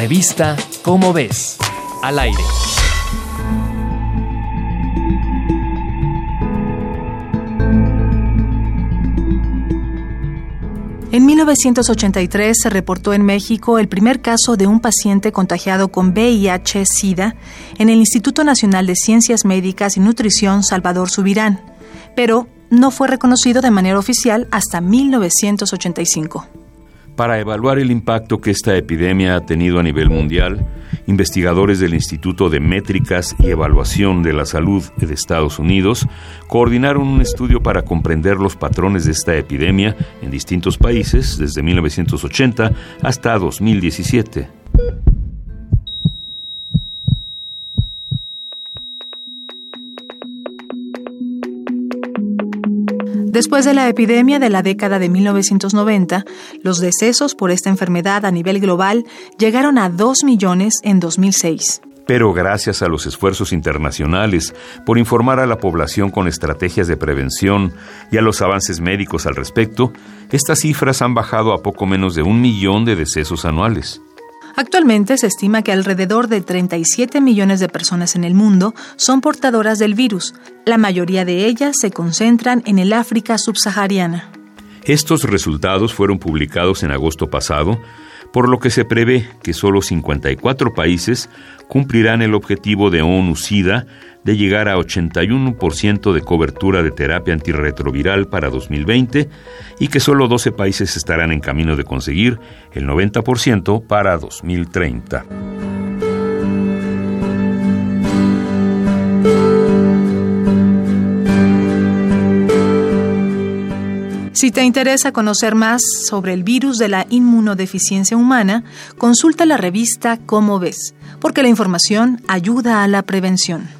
Revista Cómo ves, al aire. En 1983 se reportó en México el primer caso de un paciente contagiado con VIH-Sida en el Instituto Nacional de Ciencias Médicas y Nutrición Salvador Subirán, pero no fue reconocido de manera oficial hasta 1985. Para evaluar el impacto que esta epidemia ha tenido a nivel mundial, investigadores del Instituto de Métricas y Evaluación de la Salud de Estados Unidos coordinaron un estudio para comprender los patrones de esta epidemia en distintos países desde 1980 hasta 2017. Después de la epidemia de la década de 1990, los decesos por esta enfermedad a nivel global llegaron a 2 millones en 2006. Pero gracias a los esfuerzos internacionales por informar a la población con estrategias de prevención y a los avances médicos al respecto, estas cifras han bajado a poco menos de un millón de decesos anuales. Actualmente se estima que alrededor de 37 millones de personas en el mundo son portadoras del virus. La mayoría de ellas se concentran en el África subsahariana. Estos resultados fueron publicados en agosto pasado, por lo que se prevé que solo 54 países cumplirán el objetivo de ONU-SIDA de llegar a 81% de cobertura de terapia antirretroviral para 2020 y que solo 12 países estarán en camino de conseguir el 90% para 2030. Si te interesa conocer más sobre el virus de la inmunodeficiencia humana, consulta la revista Cómo ves, porque la información ayuda a la prevención.